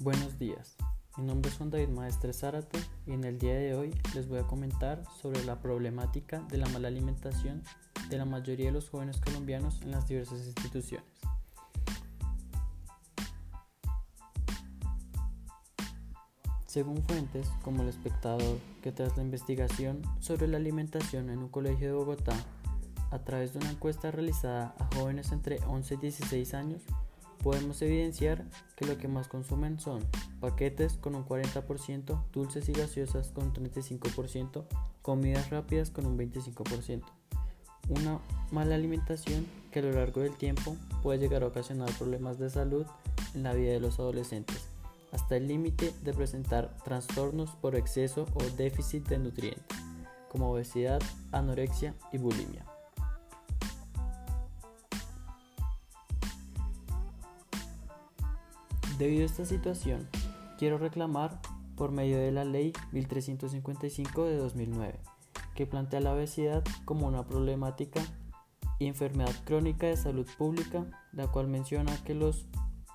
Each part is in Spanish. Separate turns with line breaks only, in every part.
Buenos días, mi nombre es Juan David Maestre Zárate y en el día de hoy les voy a comentar sobre la problemática de la mala alimentación de la mayoría de los jóvenes colombianos en las diversas instituciones. Según fuentes como El Espectador, que tras la investigación sobre la alimentación en un colegio de Bogotá, a través de una encuesta realizada a jóvenes entre 11 y 16 años, podemos evidenciar que lo que más consumen son paquetes con un 40%, dulces y gaseosas con un 35%, comidas rápidas con un 25%. Una mala alimentación que a lo largo del tiempo puede llegar a ocasionar problemas de salud en la vida de los adolescentes, hasta el límite de presentar trastornos por exceso o déficit de nutrientes, como obesidad, anorexia y bulimia. Debido a esta situación, quiero reclamar por medio de la Ley 1355 de 2009, que plantea la obesidad como una problemática y enfermedad crónica de salud pública, la cual menciona que los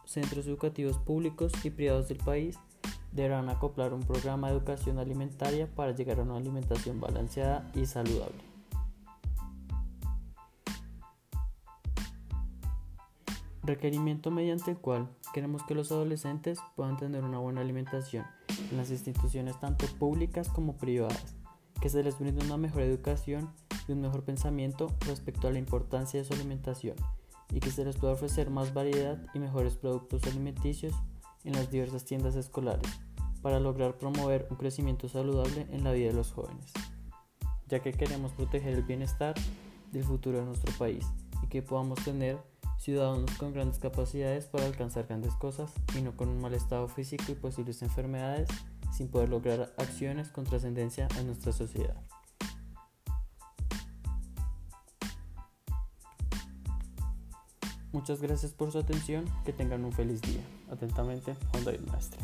centros educativos públicos y privados del país deberán acoplar un programa de educación alimentaria para llegar a una alimentación balanceada y saludable. Requerimiento mediante el cual queremos que los adolescentes puedan tener una buena alimentación en las instituciones tanto públicas como privadas, que se les brinde una mejor educación y un mejor pensamiento respecto a la importancia de su alimentación y que se les pueda ofrecer más variedad y mejores productos alimenticios en las diversas tiendas escolares para lograr promover un crecimiento saludable en la vida de los jóvenes, ya que queremos proteger el bienestar del futuro de nuestro país y que podamos tener ciudadanos con grandes capacidades para alcanzar grandes cosas y no con un mal estado físico y posibles enfermedades sin poder lograr acciones con trascendencia en nuestra sociedad. Muchas gracias por su atención, que tengan un feliz día. Atentamente, Juan David Maestre.